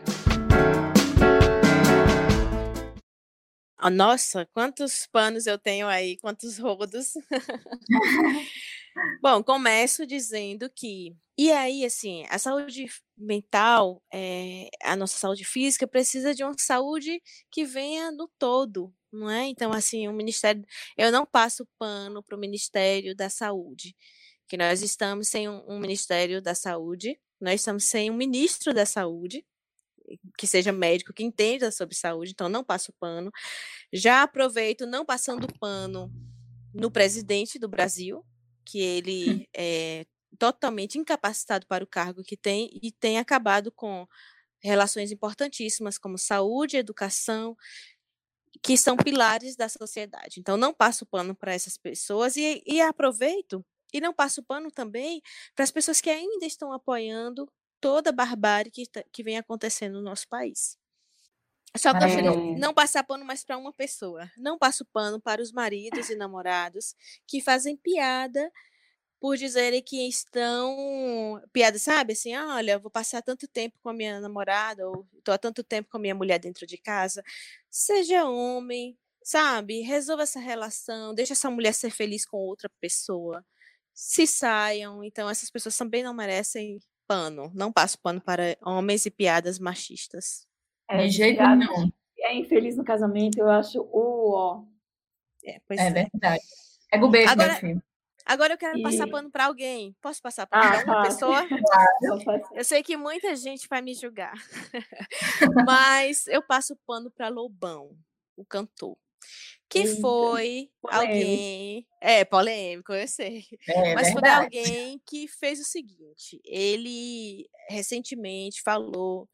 Nossa, quantos panos eu tenho aí, quantos rodos. Bom, começo dizendo que. E aí, assim, a saúde mental, eh, a nossa saúde física precisa de uma saúde que venha no todo, não é? Então, assim, o Ministério. Eu não passo pano para o Ministério da Saúde, que nós estamos sem um, um Ministério da Saúde, nós estamos sem um ministro da Saúde, que seja médico, que entenda sobre saúde, então não passo pano. Já aproveito não passando pano no presidente do Brasil, que ele é totalmente incapacitado para o cargo que tem e tem acabado com relações importantíssimas como saúde, educação, que são pilares da sociedade. Então não passo pano para essas pessoas e, e aproveito e não passo pano também para as pessoas que ainda estão apoiando toda a barbárie que, tá- que vem acontecendo no nosso país. Só que É. não, passar pano mais para uma pessoa. Não passo pano para os maridos e namorados que fazem piada por dizerem que estão. Piada, sabe? Assim, "Ah, olha, vou passar tanto tempo com a minha namorada, ou estou há tanto tempo com a minha mulher dentro de casa. Seja homem, sabe? Resolva essa relação, deixa essa mulher ser feliz com outra pessoa. Se saiam. Então, essas pessoas também não merecem pano. Não passo pano para homens e piadas machistas. É, De jeito piada nenhum. de- É infeliz no casamento, eu acho o ó. É, pois É é. verdade. Pega o beijo, Agora-. Agora eu quero e... passar pano para alguém. Posso passar pano ah, para uma pessoa? Eu sei que muita gente vai me julgar. Mas eu passo pano para Lobão, o cantor. Que Eita, foi polêmico. alguém. É, polêmico, eu sei. É, Mas verdade. foi alguém que fez o seguinte: ele recentemente falou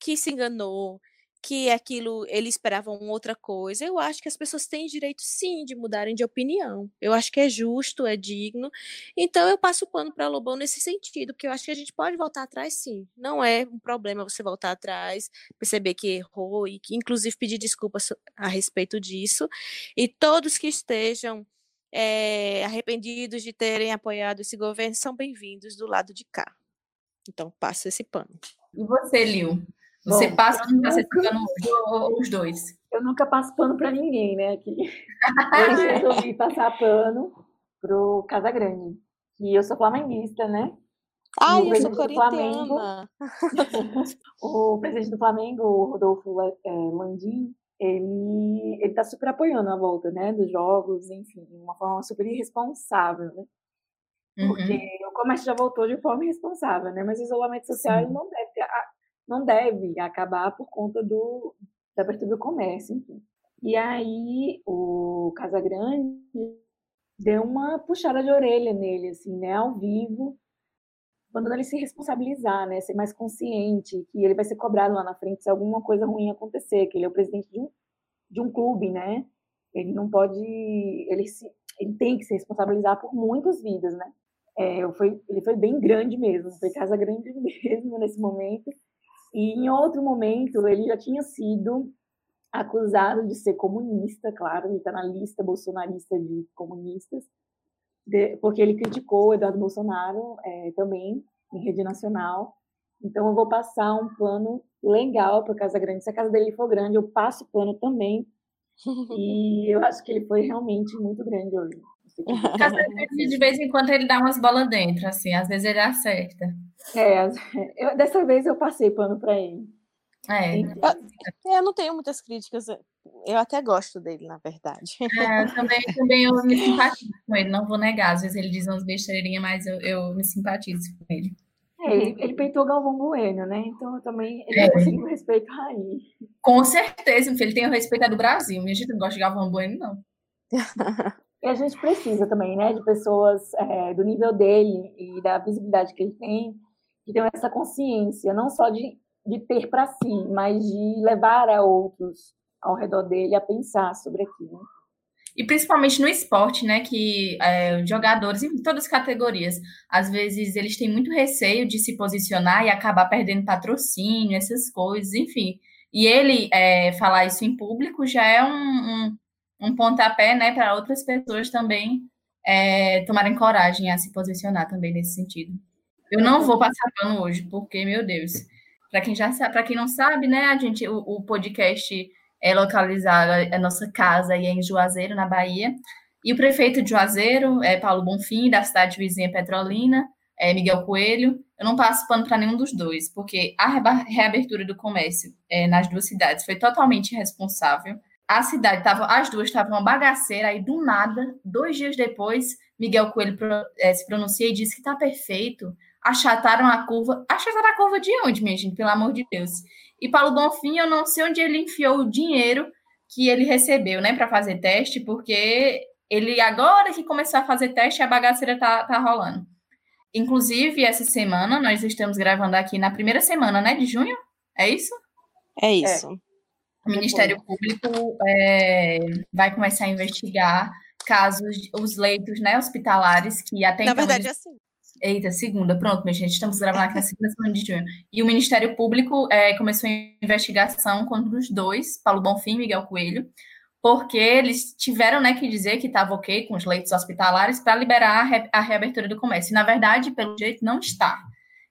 que se enganou, que aquilo eles esperavam outra coisa. Eu acho que as pessoas têm direito sim de mudarem de opinião. Eu acho que é justo, é digno. Então eu passo o pano para Lobão nesse sentido, porque eu acho que a gente pode voltar atrás sim. Não é um problema você voltar atrás, perceber que errou e que inclusive pedir desculpas a respeito disso. E todos que estejam é, arrependidos de terem apoiado esse governo são bem-vindos do lado de cá. Então passo esse pano. E você, Lil? Você Bom, passa ou passa pano os dois? Eu nunca passo pano para ninguém, né? Aqui. Hoje eu resolvi passar pano pro Casagrande. E eu sou flamenguista, né? Ah, eu sou corintiana. o presidente do Flamengo, o Rodolfo é, Landim, ele, ele tá super apoiando a volta, né, dos jogos, enfim, de uma forma super irresponsável, né? Porque uhum. o comércio já voltou de forma irresponsável, né? Mas o isolamento social não deve ter, não deve acabar por conta do, da abertura do comércio, enfim. E aí o Casagrande deu uma puxada de orelha nele, assim, né, ao vivo, mandando ele se responsabilizar, né, ser mais consciente, que ele vai ser cobrado lá na frente se alguma coisa ruim acontecer, que ele é o presidente de um, de um clube, né, ele não pode, ele, se, ele tem que se responsabilizar por muitas vidas, né. É, foi, ele foi bem grande mesmo, foi casa grande mesmo nesse momento, e em outro momento, ele já tinha sido acusado de ser comunista, claro, ele está na lista bolsonarista de comunistas, de, porque ele criticou o Eduardo Bolsonaro é, também em rede nacional. Então, eu vou passar um plano legal para Casa Grande. Se a casa dele for grande, eu passo o plano também. E eu acho que ele foi realmente muito grande hoje. De vez em quando ele dá umas bolas dentro, assim, às vezes ele acerta. É, eu, dessa vez eu passei pano para ele. É. Eu, eu, não tenho muitas críticas, eu até gosto dele, na verdade. É, também, também eu me simpatizo com ele, não vou negar. Às vezes ele diz umas besteirinhas, mas eu, eu me simpatizo com ele. É, ele, ele peitou Galvão Bueno, né? Então eu também ele é. conseguiu respeito aí. Com certeza, ele tem o respeito do Brasil. Minha gente não gosta de Galvão Bueno, não. E a gente precisa também, né, de pessoas é, do nível dele e da visibilidade que ele tem, que tenham essa consciência, não só de, de ter para si, mas de levar a outros ao redor dele a pensar sobre aquilo. E principalmente no esporte, né, que é, jogadores em todas as categorias, às vezes eles têm muito receio de se posicionar e acabar perdendo patrocínio, essas coisas, enfim. E ele é, falar isso em público já é um, um um pontapé né, para outras pessoas também é, tomarem coragem a se posicionar também nesse sentido. Eu não vou passar pano hoje, porque, meu Deus, para quem já para quem não sabe, né, a gente, o, o, podcast é localizado, a nossa casa aí é em Juazeiro, na Bahia, e o prefeito de Juazeiro é Paulo Bonfim, da cidade vizinha Petrolina, é Miguel Coelho. Eu não passo pano para nenhum dos dois, porque a reabertura do comércio é, nas duas cidades foi totalmente irresponsável a cidade tava, as duas estavam uma bagaceira, aí do nada, dois dias depois, Miguel Coelho é, se pronuncia e disse que tá perfeito. Achataram a curva. Achataram a curva de onde, minha gente? Pelo amor de Deus. E Paulo Bonfim, eu não sei onde ele enfiou o dinheiro que ele recebeu, né, para fazer teste, porque ele agora que começou a fazer teste, a bagaceira tá, tá rolando. Inclusive, essa semana, nós estamos gravando aqui na primeira semana, né, de junho? É isso? É isso. É. O Ministério Público é, vai começar a investigar casos, os leitos né, hospitalares que até Na então, verdade, é assim. Eita, segunda, pronto, minha gente, estamos gravando aqui na segunda semana de junho. E o Ministério Público é, começou a investigação contra os dois, Paulo Bonfim e Miguel Coelho, porque eles tiveram né, que dizer que estava ok com os leitos hospitalares para liberar a, re a reabertura do comércio. E, na verdade, pelo jeito, não está.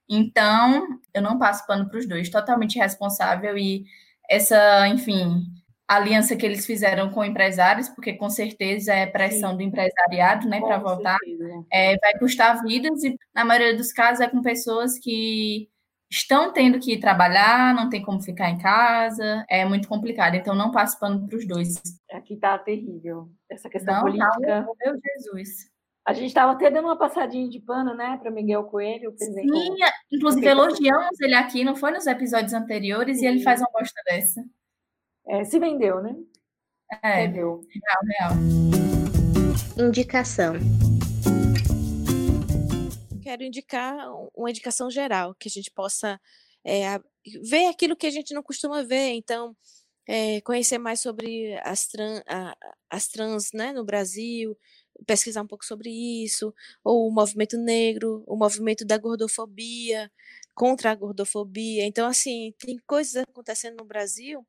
Então, eu não passo pano para os dois, totalmente responsável e essa, enfim, aliança que eles fizeram com empresários, porque com certeza é pressão Sim. do empresariado, né, para voltar, é, vai custar vidas e na maioria dos casos é com pessoas que estão tendo que trabalhar, não tem como ficar em casa, é muito complicado, então não passe pano para os dois. Aqui está terrível essa questão não, política. Não, meu Jesus. A gente estava até dando uma passadinha de pano, né, para Miguel Coelho. Sim, inclusive elogiamos ele aqui, não foi nos episódios anteriores, Sim. e ele faz uma bosta dessa. É, se vendeu, né? É, vendeu. Real, real. Indicação. Quero indicar uma indicação geral, que a gente possa é, ver aquilo que a gente não costuma ver. Então, é, conhecer mais sobre as, trans, a, as trans né, no Brasil, pesquisar um pouco sobre isso, ou o movimento negro, o movimento da gordofobia, contra a gordofobia. Então, assim, tem coisas acontecendo no Brasil.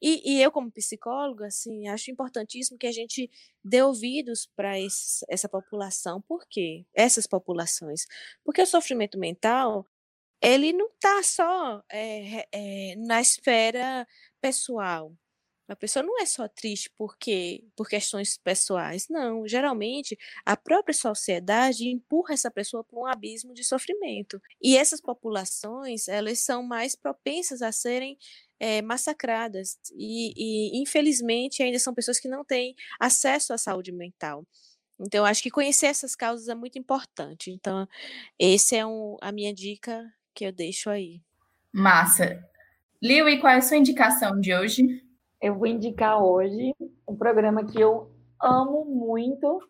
E, e eu, como psicóloga, assim, acho importantíssimo que a gente dê ouvidos para essa população. Por quê? Essas populações. Porque o sofrimento mental, ele não está só é, é, na esfera pessoal. A pessoa não é só triste porque por questões pessoais, não. Geralmente, a própria sociedade empurra essa pessoa para um abismo de sofrimento. E essas populações, elas são mais propensas a serem é, massacradas. E, e, infelizmente, ainda são pessoas que não têm acesso à saúde mental. Então, acho que conhecer essas causas é muito importante. Então, essa é um, a minha dica que eu deixo aí. Massa. Liu, e qual é a sua indicação de hoje? Eu vou indicar hoje um programa que eu amo muito,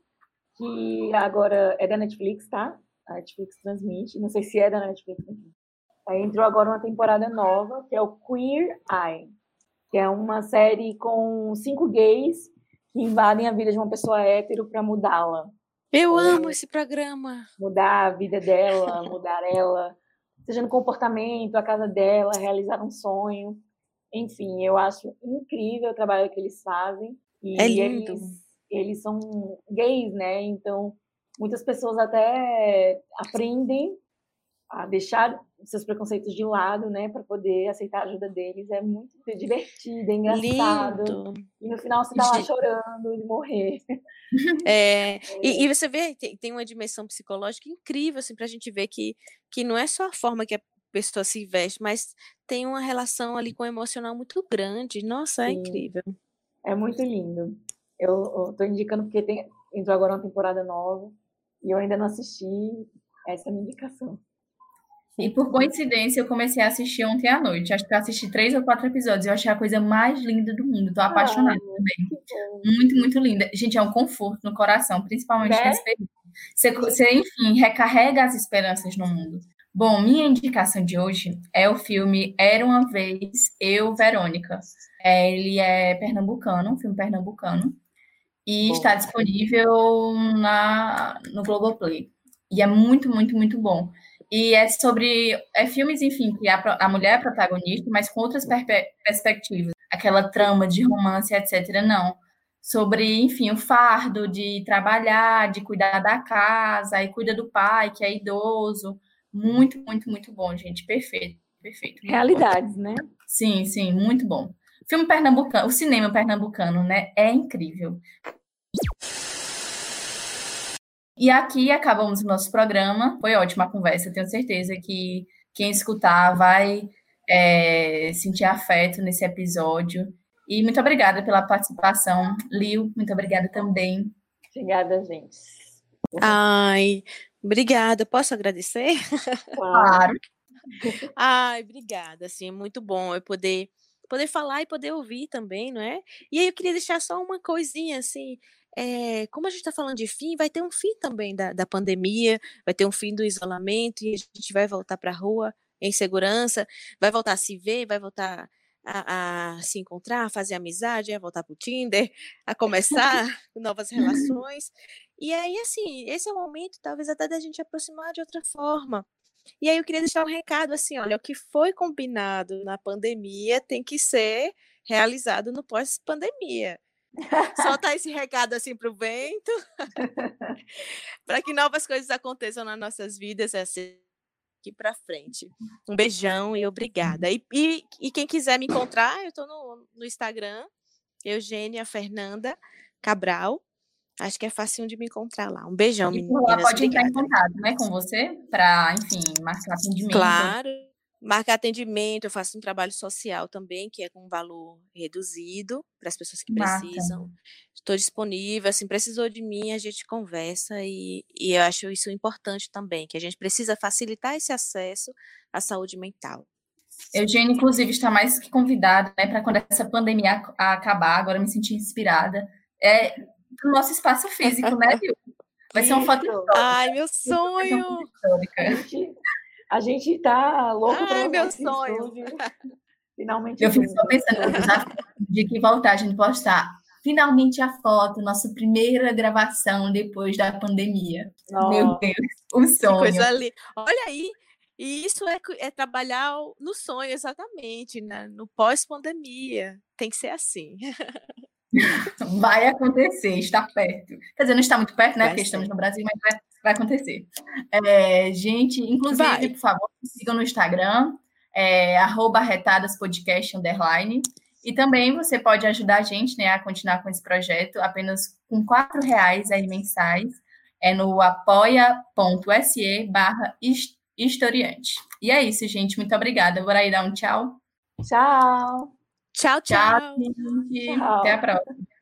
que agora é da Netflix, tá? A Netflix transmite, não sei se é da Netflix. Aí entrou agora uma temporada nova, que é o Queer Eye, que é uma série com cinco gays que invadem a vida de uma pessoa hétero para mudá-la. Eu é, amo esse programa. Mudar a vida dela, mudar ela seja no comportamento, a casa dela, realizar um sonho. Enfim, eu acho incrível o trabalho que eles fazem. E é lindo. Eles, eles são gays, né? Então, muitas pessoas até aprendem a deixar seus preconceitos de lado, né, para poder aceitar a ajuda deles. É muito divertido, é engraçado. Lindo. E no final você tá lá chorando de morrer. É, é. E, e, você vê, tem, tem, uma dimensão psicológica incrível, assim, para a gente ver que, que não é só a forma que a pessoa se veste, mas tem uma relação ali com o emocional muito grande. Nossa, é Sim. incrível. É muito lindo. Eu, estou indicando porque tem, entrou agora uma temporada nova e eu ainda não assisti. Essa é a minha indicação. E por coincidência, eu comecei a assistir ontem à noite. Acho que eu assisti três ou quatro episódios. Eu achei a coisa mais linda do mundo. Tô apaixonada ah, também. Muito, muito linda. Gente, é um conforto no coração, principalmente é? nesse período. Você, você, enfim, recarrega as esperanças no mundo. Bom, minha indicação de hoje é o filme Era Uma Vez Eu, Verônica. É, ele é pernambucano, um filme pernambucano. E bom. está disponível na, no Globoplay. E é muito, muito, muito bom. E é sobre é filmes, enfim, que a, a mulher é protagonista, mas com outras perspectivas. Aquela trama de romance, etc. Não. Sobre, enfim, o fardo de trabalhar, de cuidar da casa, aí cuida do pai, que é idoso. Muito, muito, muito bom, gente. Perfeito, perfeito. Realidades, bom. né? Sim, sim, muito bom. O filme pernambucano, o cinema pernambucano, né? É incrível. E aqui acabamos o nosso programa. Foi ótima a conversa. Tenho certeza que quem escutar vai é, sentir afeto nesse episódio. E muito obrigada pela participação. Liu, muito obrigada também. Obrigada, gente. Ai, obrigada. Posso agradecer? Claro. Ai, obrigada. Assim, é muito bom eu poder poder falar e poder ouvir também, não é? E aí eu queria deixar só uma coisinha assim, é, como a gente está falando de fim, vai ter um fim também da, da pandemia, vai ter um fim do isolamento e a gente vai voltar para a rua em segurança, vai voltar a se ver, vai voltar a, a, se encontrar, a fazer amizade, a voltar para o Tinder, a começar novas relações. E aí, assim, esse é o momento, talvez até da gente aproximar de outra forma. E aí eu queria deixar um recado assim, olha, o que foi combinado na pandemia tem que ser realizado no pós-pandemia. Soltar esse recado assim para o vento, para que novas coisas aconteçam nas nossas vidas, assim, aqui para frente. Um beijão e obrigada. E, e, e, quem quiser me encontrar, eu estou no, no Instagram, Eugênia Fernanda Cabral. Acho que é fácil de me encontrar lá. Um beijão, meninas. Ela pode obrigada. entrar em contato, né, com você, para, enfim, marcar atendimento. Claro. Marca atendimento, eu faço um trabalho social também, que é com valor reduzido para as pessoas que precisam. Estou disponível, assim, precisou de mim, a gente conversa e, e eu acho isso importante também, que a gente precisa facilitar esse acesso à saúde mental. Eugênia, inclusive, está mais que convidada, né, para quando essa pandemia acabar, agora me senti inspirada, é no nosso espaço físico, né, viu? Vai ser uma foto histórica. Ai, meu sonho! A gente, tá louco para meu sonho. Finalmente. Eu fico só pensando de que voltar a gente postar finalmente a foto, nossa primeira gravação depois da pandemia. Oh, Meu Deus, o sonho. coisa ali. Olha aí, e isso é, é trabalhar no sonho, exatamente, né? no pós-pandemia. Tem que ser assim. Vai acontecer, está perto. Quer dizer, não está muito perto, né? Vai porque ser. estamos no Brasil, mas vai, vai acontecer. É, gente, inclusive, vai. por favor, sigam no Instagram, é, retadaspodcast, underline. E também você pode ajudar a gente né, a continuar com esse projeto apenas com quatro reais aí mensais. É no apoia.se barra historiante. E é isso, gente. Muito obrigada. Bora aí dar um tchau. Tchau. Tchau, tchau. tchau, tchau. Até a próxima.